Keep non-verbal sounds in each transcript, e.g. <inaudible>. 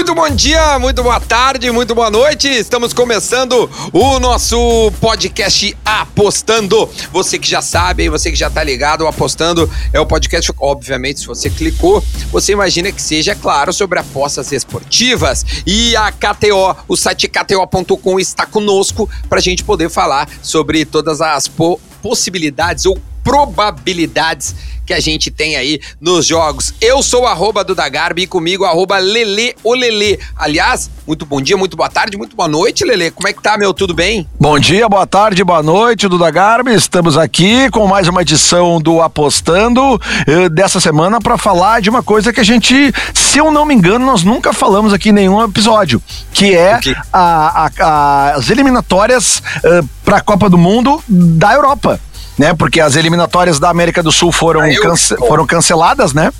Muito bom dia, muito boa tarde, muito boa noite. Estamos começando o nosso podcast Apostando. Você que já sabe, você que já tá ligado, Apostando é o podcast, obviamente, se você clicou, você imagina que seja, claro, sobre apostas esportivas. E a KTO, o site kto.com está conosco para a gente poder falar sobre todas as po possibilidades ou probabilidades que a gente tem aí nos jogos. Eu sou arroba Duda Garbi e comigo arroba Lele Olele. Aliás, muito bom dia, muito boa tarde, muito boa noite, Lele. Como é que tá, meu? Tudo bem? Bom dia, boa tarde, boa noite, Duda Garbi. Estamos aqui com mais uma edição do Apostando eh, dessa semana para falar de uma coisa que a gente, se eu não me engano, nós nunca falamos aqui em nenhum episódio, que é a, a, a, as eliminatórias eh, para a Copa do Mundo da Europa né? Porque as eliminatórias da América do Sul foram, cance foram canceladas, né?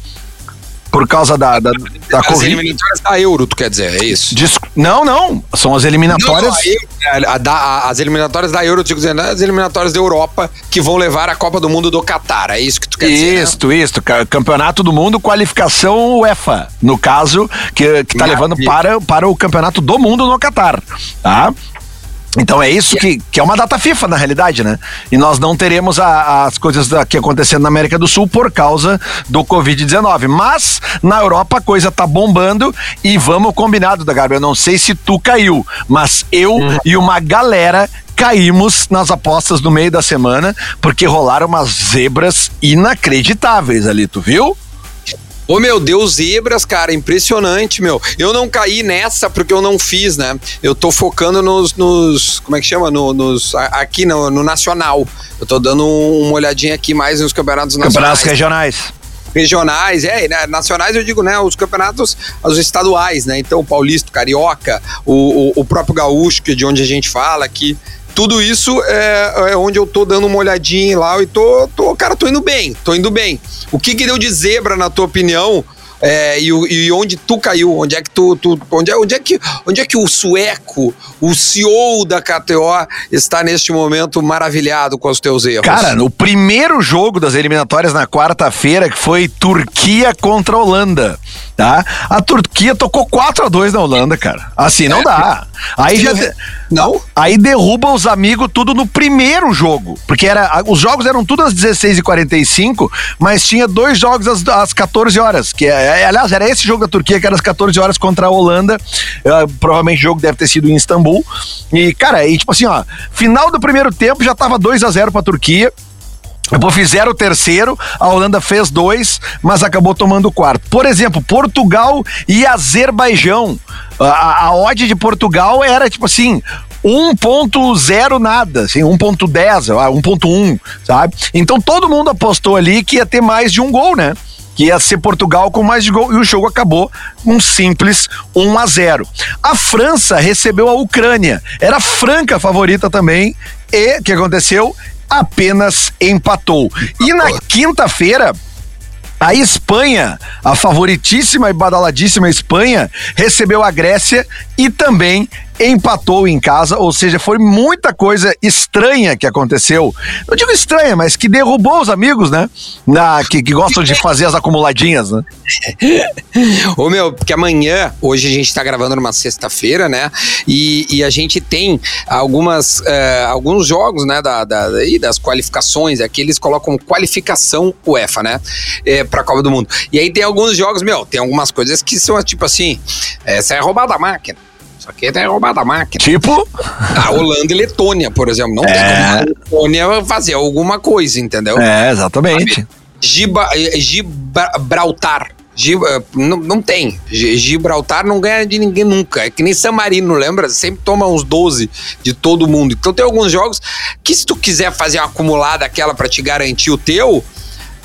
Por causa da, da, da As corrida. eliminatórias da Euro, tu quer dizer, é isso? não, não. São as eliminatórias. Não, a, a, a, as eliminatórias da Euro, digo dizendo, as eliminatórias da Europa que vão levar a Copa do Mundo do Catar. É isso que tu quer dizer? Isso, né? isso. Campeonato do Mundo, qualificação UEFA, no caso, que, que tá levando para, para o Campeonato do Mundo no Catar. Tá? Então é isso que, que é uma data FIFA, na realidade, né? E nós não teremos a, as coisas aqui acontecendo na América do Sul por causa do Covid-19. Mas na Europa a coisa tá bombando e vamos combinado, da Gabriel. Eu não sei se tu caiu, mas eu uhum. e uma galera caímos nas apostas no meio da semana, porque rolaram umas zebras inacreditáveis ali, tu viu? Ô meu Deus, zebras, cara, impressionante, meu. Eu não caí nessa porque eu não fiz, né? Eu tô focando nos. nos como é que chama? No, nos, aqui no, no Nacional. Eu tô dando uma olhadinha aqui mais nos campeonatos nacionais. Campeonatos regionais regionais, é, né, nacionais eu digo, né, os campeonatos, os estaduais, né, então o paulista, o carioca, o, o, o próprio gaúcho, que é de onde a gente fala aqui, tudo isso é, é, onde eu tô dando uma olhadinha lá e tô, tô, cara, tô indo bem, tô indo bem. O que que deu de zebra, na tua opinião, é, e, e, onde tu caiu, onde é que tu, tu, onde, é, onde, é que, onde é que o sueco, o CEO da KTO, está neste momento maravilhado com os teus erros? Cara, no primeiro jogo das eliminatórias na quarta-feira, que foi Turquia contra Holanda, tá? A Turquia tocou 4 a 2 na Holanda, cara. Assim não é, dá. Aí já não? Aí derruba os amigos tudo no primeiro jogo, porque era os jogos eram tudo às 16h45, mas tinha dois jogos às, às 14 horas, que é, é, aliás era esse jogo da Turquia que era às 14 horas contra a Holanda. Uh, provavelmente o jogo deve ter sido em Istambul. E cara, e tipo assim, ó, final do primeiro tempo já tava 2 a 0 para Turquia. Depois fizeram o terceiro, a Holanda fez dois, mas acabou tomando o quarto. Por exemplo, Portugal e Azerbaijão. A, a odd de Portugal era tipo assim, 1.0 nada, assim, 1.10, 1.1, sabe? Então todo mundo apostou ali que ia ter mais de um gol, né? Que ia ser Portugal com mais de gol e o jogo acabou com um simples 1 a 0. A França recebeu a Ucrânia, era franca favorita também e o que aconteceu? apenas empatou. E na quinta-feira, a Espanha, a favoritíssima e badaladíssima Espanha, recebeu a Grécia e também empatou em casa, ou seja, foi muita coisa estranha que aconteceu. Eu digo estranha, mas que derrubou os amigos, né? Na, que, que gostam de fazer as acumuladinhas, né? <laughs> Ô meu, porque amanhã, hoje a gente tá gravando numa sexta-feira, né? E, e, a gente tem algumas, uh, alguns jogos, né? Da, da, das qualificações, aqui eles colocam qualificação UEFA, né? É, pra Copa do Mundo. E aí tem alguns jogos, meu, tem algumas coisas que são tipo assim, essa é roubada a máquina. Aqui é roubada a máquina. Tipo? A Holanda e Letônia, por exemplo. Não é. tem como a Letônia fazer alguma coisa, entendeu? É, exatamente. Gibraltar. Gib, não, não tem. Gibraltar não ganha de ninguém nunca. É que nem San Marino, lembra? Sempre toma uns 12 de todo mundo. Então tem alguns jogos que se tu quiser fazer uma acumulada aquela para te garantir o teu,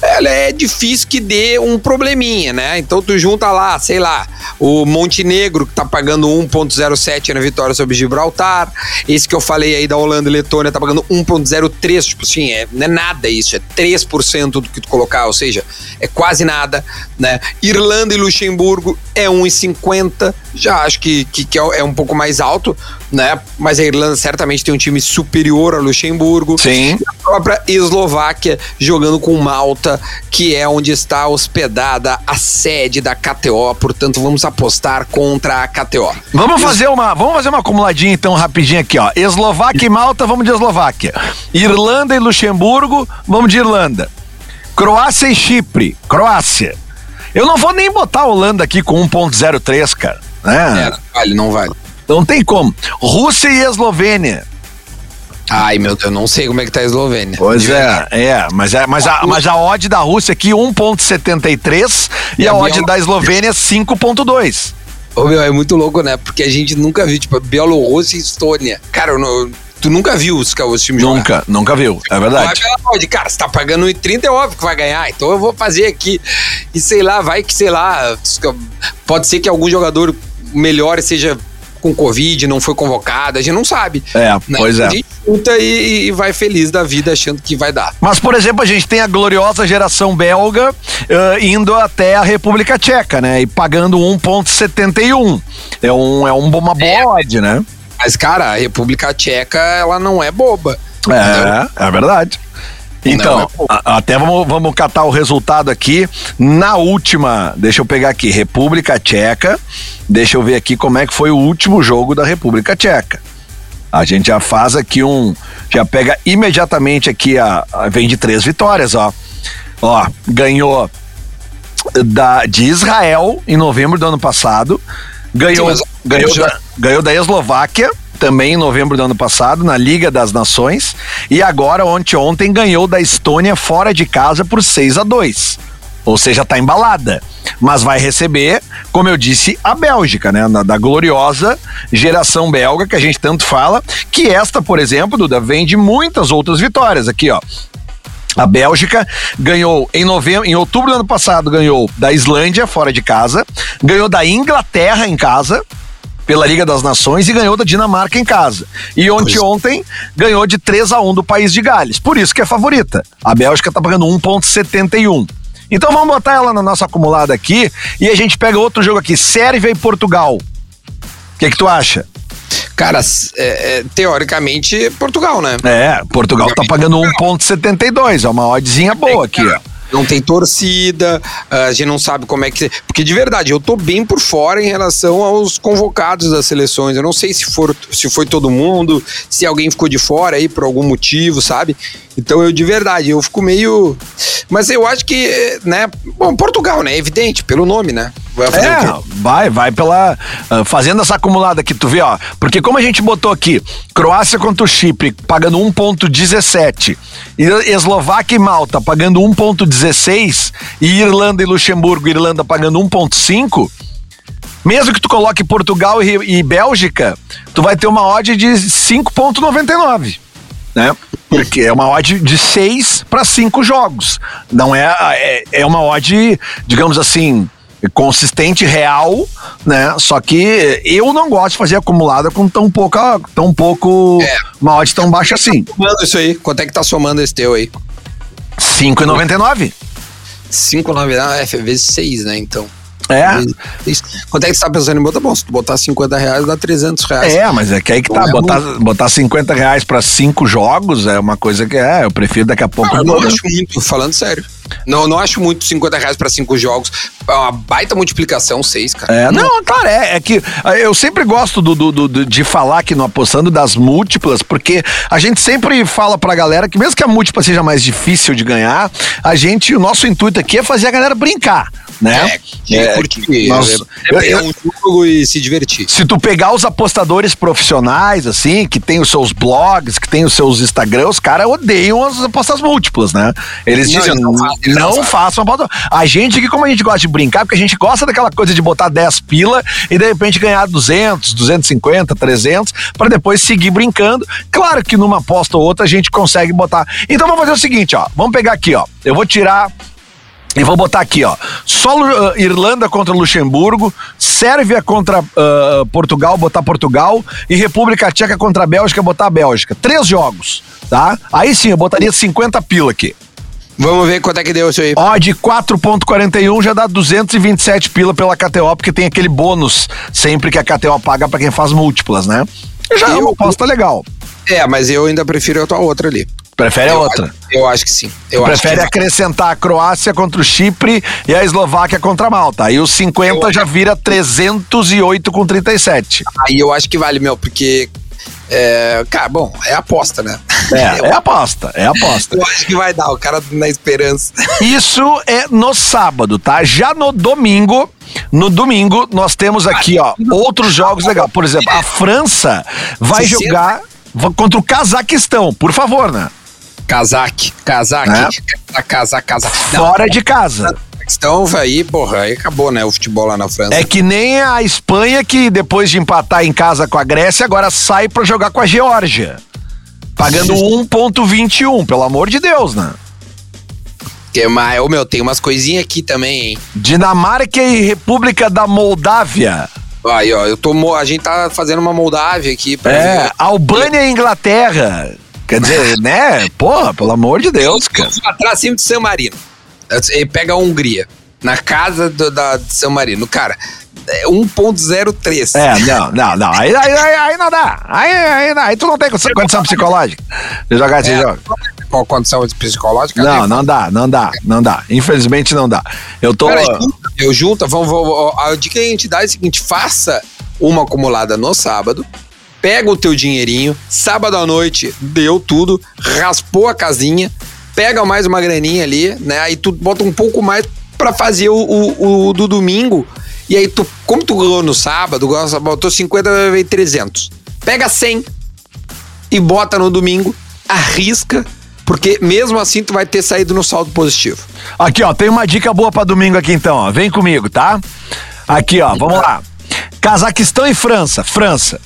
ela é difícil que dê um probleminha, né? Então tu junta lá, sei lá, o Montenegro que tá pagando 1.07 na vitória sobre Gibraltar, esse que eu falei aí da Holanda e Letônia tá pagando 1.03, tipo assim, é, não é nada isso, é 3% do que tu colocar, ou seja, é quase nada, né? Irlanda e Luxemburgo é 1,50. Já acho que, que, que, é um pouco mais alto, né? Mas a Irlanda certamente tem um time superior ao Luxemburgo. Sim. E a própria Eslováquia jogando com Malta, que é onde está hospedada a sede da KTO. Portanto, vamos apostar contra a KTO. Vamos fazer uma, vamos fazer uma acumuladinha então rapidinho aqui, ó. Eslováquia e Malta, vamos de Eslováquia. Irlanda e Luxemburgo, vamos de Irlanda. Croácia e Chipre, Croácia. Eu não vou nem botar a Holanda aqui com 1.03, cara. Né? É, não vale, não vale. Não tem como. Rússia e Eslovênia. Ai, meu Deus, não sei como é que tá a Eslovênia. Pois é, é, mas, é mas, a, mas a odd da Rússia aqui 1.73 e, e a, a odd da Eslovênia 5.2. Ô, meu, é muito louco, né? Porque a gente nunca viu, tipo, Bielorrússia e Estônia. Cara, eu não, tu nunca viu os, os times Nunca, jogar. nunca viu, é verdade. Vai cara, você tá pagando 1,30 é óbvio que vai ganhar, então eu vou fazer aqui. E sei lá, vai que, sei lá, pode ser que algum jogador melhor seja com Covid, não foi convocado, a gente não sabe. É, né? pois é. A gente e, e, vai feliz da vida achando que vai dar. Mas, por exemplo, a gente tem a gloriosa geração belga uh, indo até a República Tcheca, né? E pagando 1,71. É, um, é um, uma boa é. né? Mas, cara, a República Tcheca, ela não é boba. É, é verdade. Então, é até vamos, vamos catar o resultado aqui. Na última, deixa eu pegar aqui, República Tcheca. Deixa eu ver aqui como é que foi o último jogo da República Tcheca. A gente já faz aqui um. Já pega imediatamente aqui a. a vem de três vitórias, ó. Ó, ganhou da, de Israel em novembro do ano passado. Ganhou, Sim, ganhou, da, ganhou da Eslováquia também em novembro do ano passado, na Liga das Nações, e agora, ontem, ontem ganhou da Estônia fora de casa por 6 a 2 ou seja, está embalada. Mas vai receber, como eu disse, a Bélgica, né? Da gloriosa geração belga que a gente tanto fala, que esta, por exemplo, Duda, vem de muitas outras vitórias. Aqui, ó. A Bélgica ganhou em novembro, em outubro do ano passado, ganhou da Islândia fora de casa, ganhou da Inglaterra em casa, pela Liga das Nações e ganhou da Dinamarca em casa. E ontem, ontem ganhou de 3 a 1 do país de Gales. Por isso que é favorita. A Bélgica tá pagando 1.71. Então vamos botar ela na nossa acumulada aqui e a gente pega outro jogo aqui, Sérvia e Portugal. O que que tu acha? Cara, é, é, teoricamente, Portugal, né? É, Portugal tá pagando 1,72. É uma oddzinha boa aqui, ó não tem torcida, a gente não sabe como é que. Porque de verdade, eu tô bem por fora em relação aos convocados das seleções. Eu não sei se, for, se foi todo mundo, se alguém ficou de fora aí por algum motivo, sabe? Então eu de verdade, eu fico meio. Mas eu acho que, né? Bom, Portugal, né? Evidente, pelo nome, né? Vai é, vai, vai pela. Uh, fazendo essa acumulada aqui, tu vê, ó. Porque como a gente botou aqui, Croácia contra o Chipre pagando 1,17, Eslováquia e Malta pagando 1,16, e Irlanda e Luxemburgo, Irlanda pagando 1,5. Mesmo que tu coloque Portugal e, e Bélgica, tu vai ter uma odd de 5,99 né? Porque é uma odd de seis para cinco jogos. Não é, é, é uma odd, digamos assim, consistente, real, né? Só que eu não gosto de fazer acumulada com tão pouca, tão pouco, é. uma odd tão baixa assim. Tá somando isso aí? Quanto é que tá somando esse teu aí? 5,99. 5,99 é vezes 6, né? Então. É. Quanto é que você tá pensando em botar? Bom, se tu botar 50 reais, dá 300 reais. É, mas é que aí que tá. É botar, botar 50 reais pra cinco jogos é uma coisa que é. Eu prefiro daqui a pouco. Ah, eu não acho muito, falando sério. Não, não acho muito 50 reais pra cinco jogos. É uma baita multiplicação, seis, cara. É, não, claro, é, é que eu sempre gosto do, do, do, de falar aqui no Apostando das múltiplas, porque a gente sempre fala pra galera que mesmo que a múltipla seja mais difícil de ganhar, a gente, o nosso intuito aqui é fazer a galera brincar né? É, é curtir. É, é um jogo e se divertir. Se tu pegar os apostadores profissionais, assim, que tem os seus blogs, que tem os seus Instagrams, os caras odeiam as apostas múltiplas, né? Eles não, dizem, não, não, não façam aposta. A gente aqui, como a gente gosta de brincar, porque a gente gosta daquela coisa de botar 10 pila e de repente ganhar 200, 250, 300, para depois seguir brincando. Claro que numa aposta ou outra a gente consegue botar. Então vamos fazer o seguinte, ó. Vamos pegar aqui, ó. Eu vou tirar e vou botar aqui, ó. Só uh, Irlanda contra Luxemburgo, Sérvia contra uh, Portugal, botar Portugal, e República Tcheca contra a Bélgica, botar a Bélgica. Três jogos, tá? Aí sim, eu botaria 50 pila aqui. Vamos ver quanto é que deu isso aí. Ó, de 4.41 já dá 227 pila pela KTO, porque tem aquele bônus sempre que a KTO paga pra quem faz múltiplas, né? Já é uma aposta legal. É, mas eu ainda prefiro a tua outra ali. Prefere eu, outra? Eu acho que sim. Eu Prefere acho que acrescentar a Croácia contra o Chipre e a Eslováquia contra a Malta. Aí os 50 eu... já vira 308 com 37. Aí eu acho que vale, meu, porque é, cara, bom, é aposta, né? É, <laughs> é aposta, é aposta. Eu acho que vai dar, o cara na esperança. <laughs> Isso é no sábado, tá? Já no domingo, no domingo, nós temos aqui, ó, outros jogos legais. Por exemplo, a França vai jogar contra o Cazaquistão, por favor, né? Casaque, casaque, é. casaque, casaque. Fora de casa. Então, aí, porra, aí acabou, né, o futebol lá na França. É que nem a Espanha que depois de empatar em casa com a Grécia, agora sai para jogar com a Geórgia. Pagando 1.21, pelo amor de Deus, né? Que mais? Ô, meu, tem umas coisinhas aqui também, hein? Dinamarca e República da Moldávia. Aí, ó, eu tô, a gente tá fazendo uma Moldávia aqui. Pra é. Albânia e Inglaterra. Quer dizer, né? Porra, pelo amor de Deus, cara. Atrás de San Marino. Ele pega a Hungria, na casa do, da, de São Marino. Cara, é 1.03. É, não, não, não. Aí, aí, aí, aí não dá. Aí, aí, aí tu não tem condição psicológica de jogar esse é, jogo. Qual condição psicológica? Não, não dá, não dá, não dá. Infelizmente não dá. Eu tô. Cara, eu junto, vamos, vamos, a dica que a gente dá é a seguinte: faça uma acumulada no sábado, pega o teu dinheirinho, sábado à noite deu tudo, raspou a casinha, pega mais uma graninha ali, né? Aí tu bota um pouco mais para fazer o, o, o, do domingo. E aí tu, como tu ganhou no sábado, botou 50 vai 300. Pega 100 e bota no domingo, arrisca, porque mesmo assim tu vai ter saído no saldo positivo. Aqui, ó, tem uma dica boa para domingo aqui então, ó. Vem comigo, tá? Aqui, ó, vamos lá. Cazaquistão e França, França.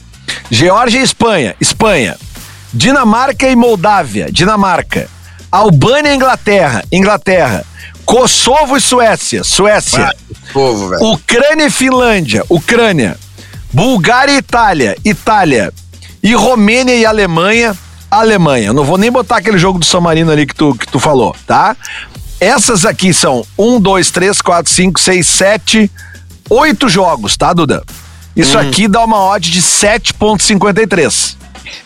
Geórgia e Espanha, Espanha. Dinamarca e Moldávia, Dinamarca. Albânia e Inglaterra, Inglaterra. Kosovo e Suécia, Suécia. Ah, povo, Ucrânia e Finlândia, Ucrânia. Bulgária e Itália, Itália. E Romênia e Alemanha, Alemanha. Não vou nem botar aquele jogo do São Marino ali que tu, que tu falou, tá? Essas aqui são um, dois, três, quatro, cinco, seis, sete, oito jogos, tá, Duda? Isso hum. aqui dá uma odd de 7,53.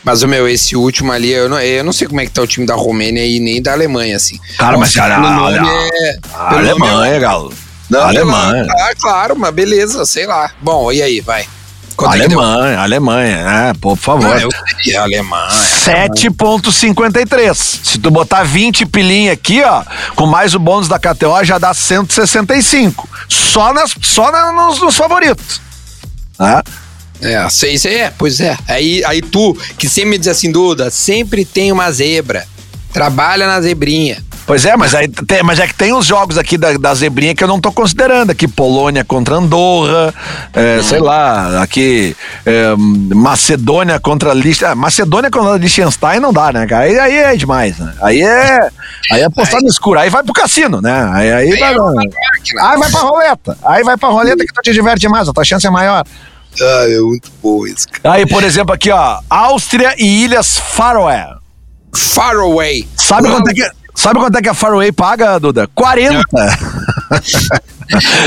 Mas o meu, esse último ali, eu não, eu não sei como é que tá o time da Romênia e nem da Alemanha, assim. Cara, mas cara, olha, é, a Alemanha, é, Galo. Não, Alemanha. Ah, claro, mas beleza, sei lá. Bom, e aí, vai. Quanto é Alemanha, Alemanha, né? Pô, por favor. Não, eu sei, Alemanha. 7,53. Se tu botar 20 pilinha aqui, ó, com mais o bônus da KTO, já dá 165. Só, nas, só na, nos, nos favoritos. Né? É, sei, sei, é, pois é. Aí, aí tu, que sempre me diz assim, Duda, sempre tem uma zebra. Trabalha na zebrinha. Pois é, mas, aí tem, mas é que tem os jogos aqui da, da zebrinha que eu não tô considerando. Aqui, Polônia contra Andorra, é, hum. sei lá, aqui, é, Macedônia contra Liechtenstein. Macedônia contra Liechtenstein não dá, né, cara? Aí, aí é demais, né? Aí é, aí é apostar no escuro. Aí vai pro cassino, né? Aí, aí, aí vai, aí vai pra roleta. Aí vai pra roleta que tu te diverte mais, a tua chance é maior. Ah, é muito bom isso, cara. Aí, por exemplo, aqui, ó, Áustria e Ilhas Faroé. Faroé. Sabe quanto é que, sabe quanto é que a Faroé paga, Duda? 40.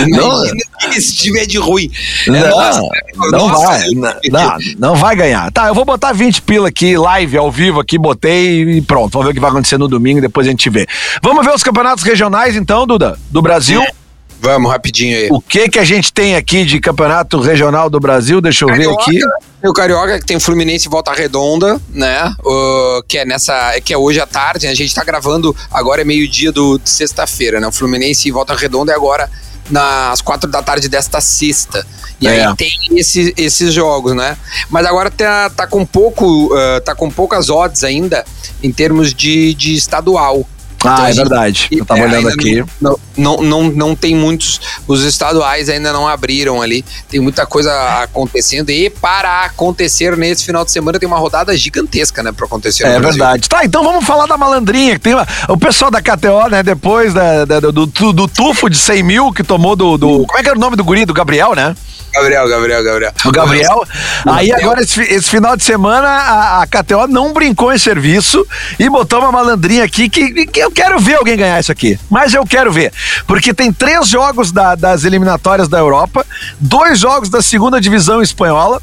não, se <laughs> tiver de ruim. Não, é, nossa, não nossa, vai. Não, não vai ganhar. Tá, eu vou botar 20 pila aqui, live, ao vivo aqui, botei e pronto. Vamos ver o que vai acontecer no domingo, depois a gente vê. Vamos ver os campeonatos regionais, então, Duda, do Brasil. É. Vamos, rapidinho aí. O que que a gente tem aqui de campeonato regional do Brasil? Deixa eu Carioca, ver aqui. O Carioca, que tem Fluminense Volta Redonda, né? Uh, que é nessa. Que é hoje à tarde, né? A gente tá gravando agora é meio-dia de sexta-feira, né? O Fluminense Volta Redonda é agora nas quatro da tarde desta sexta. E é. aí tem esse, esses jogos, né? Mas agora tá, tá com pouco, uh, tá com poucas odds ainda em termos de, de estadual. Ah, então, é verdade. Eu tava é, olhando aqui. Não, não, não, não tem muitos. Os estaduais ainda não abriram ali. Tem muita coisa acontecendo. E para acontecer nesse final de semana tem uma rodada gigantesca, né? Pra acontecer. É verdade. Tá, então vamos falar da malandrinha. Que tem uma, o pessoal da KTO, né? Depois da, da do, do, do, tufo de 100 mil que tomou do, do. Como é que era o nome do guri? Do Gabriel, né? Gabriel, Gabriel, Gabriel. O Gabriel. Aí agora, esse, esse final de semana, a, a KTO não brincou em serviço e botou uma malandrinha aqui que, que eu quero ver alguém ganhar isso aqui. Mas eu quero ver. Porque tem três jogos da- das eliminatórias da Europa, dois jogos da segunda divisão espanhola,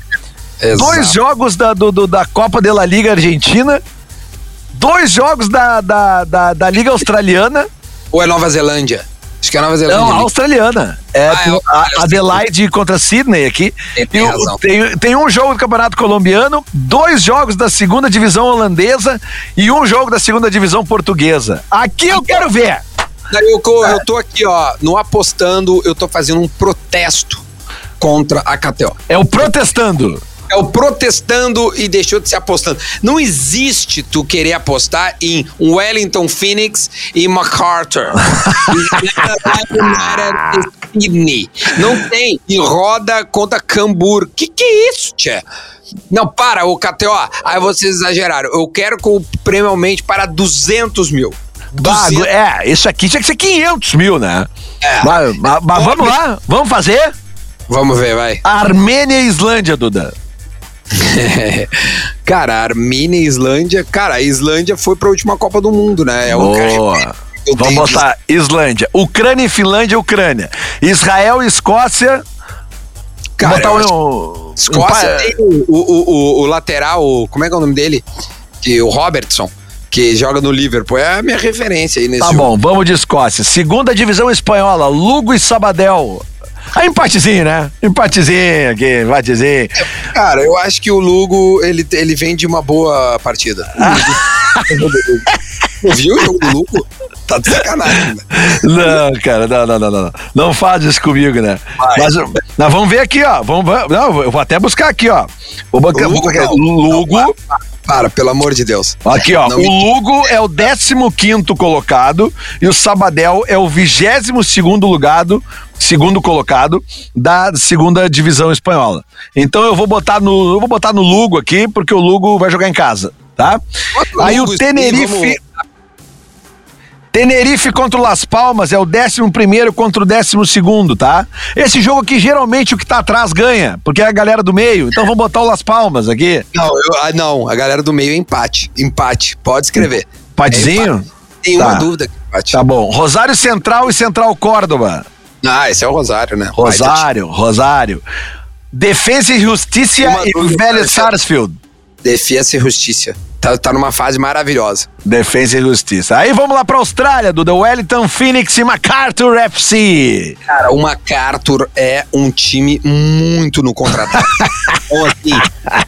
dois jogos da, do- do- da Copa de la Liga Argentina, dois jogos da, da, da, da Liga Australiana. Ou é Nova Zelândia? Acho que é Nova Zelândia. Não, a ali. australiana. É, Ah, é a- a, Adelaide contra Sydney aqui. Tem- tem o- tem, tem um jogo do Campeonato Colombiano, dois jogos da segunda divisão holandesa e um jogo da segunda divisão portuguesa. Aqui eu quero ver. Daí eu, eu tô aqui, ó, no apostando, eu tô fazendo um protesto contra a KTO. É o protestando. É o protestando e deixou de se apostando. Não existe tu querer apostar em Wellington Phoenix e MacArthur. <laughs> Sydney. Não tem. E roda contra Cambur. Que que é isso, tchê? Não, para, o KTO. Aí vocês exageraram. Eu quero que o prêmio aumente para 200 mil. Bago- 200. é, isso aqui tinha que ser 500 mil, né? É. Mas, mas- mas vamos lá, vamos fazer? Vamos ver, vai. Armênia e Islândia, Duda. <laughs> cara, Armênia e Islândia. Cara, a Islândia foi pra última Copa do Mundo, né? É o Boa. Vamos botar Islândia. Ucrânia e Finlândia, Ucrânia. Israel e Escócia. Cara, botar um, um Escócia pa- tem o, o, o, o lateral, como é que é o nome dele? Que, o Robertson, que joga no Liverpool. É a minha referência aí nesse Tá jogo. bom, vamos de Escócia. Segunda divisão espanhola, Lugo e Sabadell. Ah, empatezinho, né? Empatezinho aqui, empatezinho. Cara, eu acho que o Lugo, ele, ele vem de uma boa partida. <laughs> Não viu o jogo do Lugo? Tá de sacanagem, né? Não, cara, não, não, não, não. Não, faz isso comigo, né? Vai. Mas nós vamos ver aqui, ó. Vamos, não, eu vou até buscar aqui, ó. Vou buscar, vou Lugo, não. Lugo. Não, para, para, pelo amor de Deus. Aqui, ó. Não o me- Lugo é o 15 colocado e o Sabadell é o 22 segundo lugar, segundo colocado da segunda divisão espanhola. Então eu vou botar no, eu vou botar no Lugo aqui porque o Lugo vai jogar em casa, tá? O Aí o Tenerife Tenerife contra o Las Palmas é o 11 contra o 12, tá? Esse jogo aqui, geralmente, o que tá atrás ganha, porque é a galera do meio. Então vamos botar o Las Palmas aqui. Não, eu- ah, não, a galera do meio é empate. Empate, pode escrever. Padezinho? Nenhuma Tá. dúvida que empate. Tá bom. Rosário Central e Central Córdoba. Ah, esse é o Rosário, né? Rosário, Rosário. Defesa e Justiça Uma e dúvida, Velho. Sarsfield. Defesa e Justiça. Tá, tá numa fase maravilhosa. Defesa e Justiça. Aí vamos lá pra Austrália, do The Wellington Phoenix e MacArthur FC. Cara, o MacArthur é um time muito no contra-ataque. <laughs> então, assim,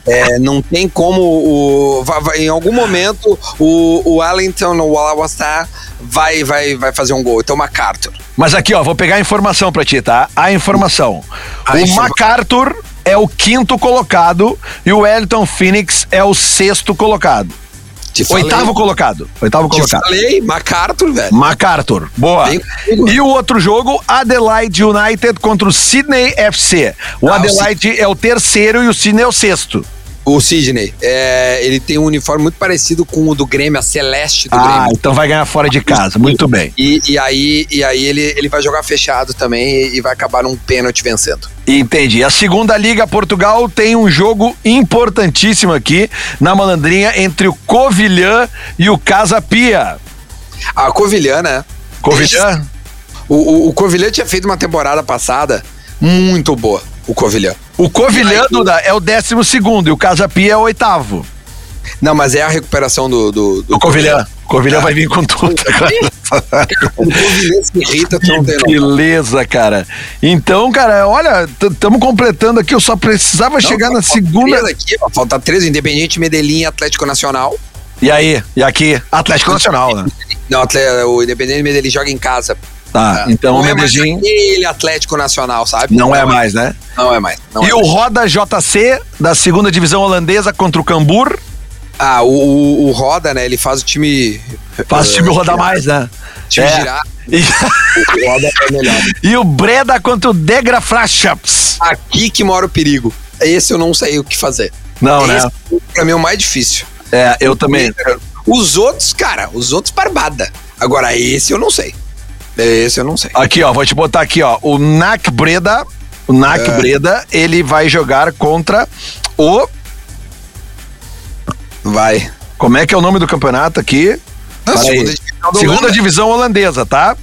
é, não tem como o. em algum momento o, o Wellington, o Wallawasta, vai, vai, vai fazer um gol. Então, MacArthur. Mas aqui, ó, vou pegar a informação pra ti, tá? A informação. A o informa- MacArthur é o quinto colocado e o Wellington Phoenix é o sexto colocado. Oitavo colocado. Oitavo Te colocado. falei, MacArthur, velho. MacArthur, boa. E o outro jogo, Adelaide United contra o Sydney FC. O Ah, o Adelaide é o terceiro e o Sydney é o sexto. O Sidney, é, ele tem um uniforme muito parecido com o do Grêmio, a Celeste do Ah, Grêmio. então vai ganhar fora de casa. Muito bem. E, e aí, e aí ele, ele vai jogar fechado também e, e vai acabar num pênalti vencendo. Entendi. A segunda Liga Portugal tem um jogo importantíssimo aqui na malandrinha entre o Covilhã e o Casa Pia. A Covilhã, né? Covilhã? O, o, o Covilhã tinha feito uma temporada passada muito boa, o Covilhã. O Covilhã, Duda, é o décimo segundo e o Casa Pia é o oitavo. Não, mas é a recuperação do, do, O Covilhã. Covilhã vai vir com tudo <laughs> agora. O Covilhã se irrita, tu não tem beleza, cara. Então, cara, olha, estamos completando aqui. Eu só precisava chegar Não, na segunda. três Aqui, ó, falta três, Independente Medellín e Atlético Nacional. E aí? E aqui? Atlético Nacional, né? Não, o Independente Medellín joga em casa. Tá, então o não é mais Medellín aquele Atlético Nacional, sabe? não é mais, né? Não é mais. não E é o mais. Roda JC da segunda divisão holandesa contra o Cambur. Ah, o, o, o Roda, né? Ele faz o time. Faz o time eh, rodar mais, né? time É. girar. E, O Roda é melhor. <laughs> e o Breda contra o Degra Flashups. Aqui que mora o perigo. Esse eu não sei o que fazer. Não, né? Esse, pra mim, é o mais difícil. É, eu também. Os outros, cara, os outros barbada. Agora, esse eu não sei. Esse eu não sei. Aqui, ó, vou te botar aqui, ó. O NAC Breda O NAC é. Breda, ele vai jogar contra o. Vai. Como é que é o nome do campeonato aqui? Ah, segunda, divisão, segunda divisão holandesa, tá?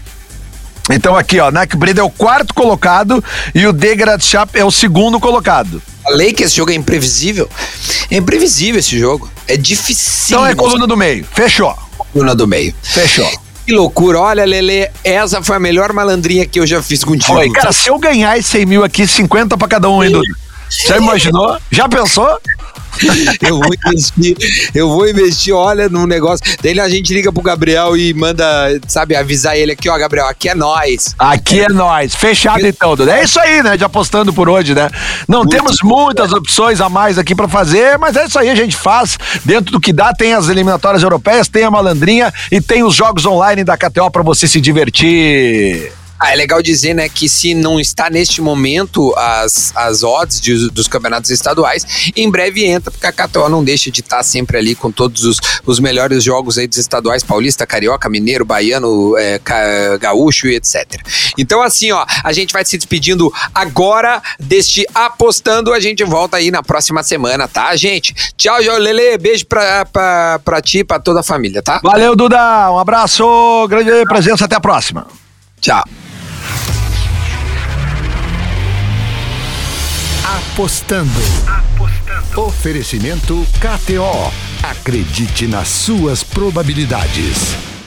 Então aqui, ó, NAC Breda é o quarto colocado e o De Graafschap é o segundo colocado. Falei que esse jogo é imprevisível. É imprevisível esse jogo. É difícil. Então é coluna do meio. Fechou. Coluna do meio. Fechou. Que loucura. Olha, Lele, essa foi a melhor malandrinha que eu já fiz contigo. Foi. Cara, se eu ganhar esse 100 mil aqui, 50 pra cada um, hein, Dudu? Já imaginou? Já pensou? <laughs> eu vou investir, eu vou investir, olha, num negócio. Daí a gente liga pro Gabriel e manda, sabe, avisar ele aqui, ó, Gabriel, aqui é nós. Aqui é nós. Fechado então, Dudu. É isso aí, né? Já apostando por hoje, né? Não Muito temos muitas opções a mais aqui para fazer, mas é isso aí, a gente faz dentro do que dá. Tem as eliminatórias europeias, tem a malandrinha e tem os jogos online da KTO para você se divertir. Ah, é legal dizer, né, que se não está neste momento as, as odds de, dos campeonatos estaduais, em breve entra, porque a KTO não deixa de estar sempre ali com todos os, os melhores jogos aí dos estaduais, paulista, carioca, mineiro, baiano, é, gaúcho e etc. Então, assim, ó, a gente vai se despedindo agora deste Apostando, a gente volta aí na próxima semana, tá, gente? Tchau, João Lele, beijo pra, pra, pra ti e pra toda a família, tá? Valeu, Duda, um abraço, grande presença, até a próxima. Tchau. Apostando. Apostando. Oferecimento KTO. Acredite nas suas probabilidades.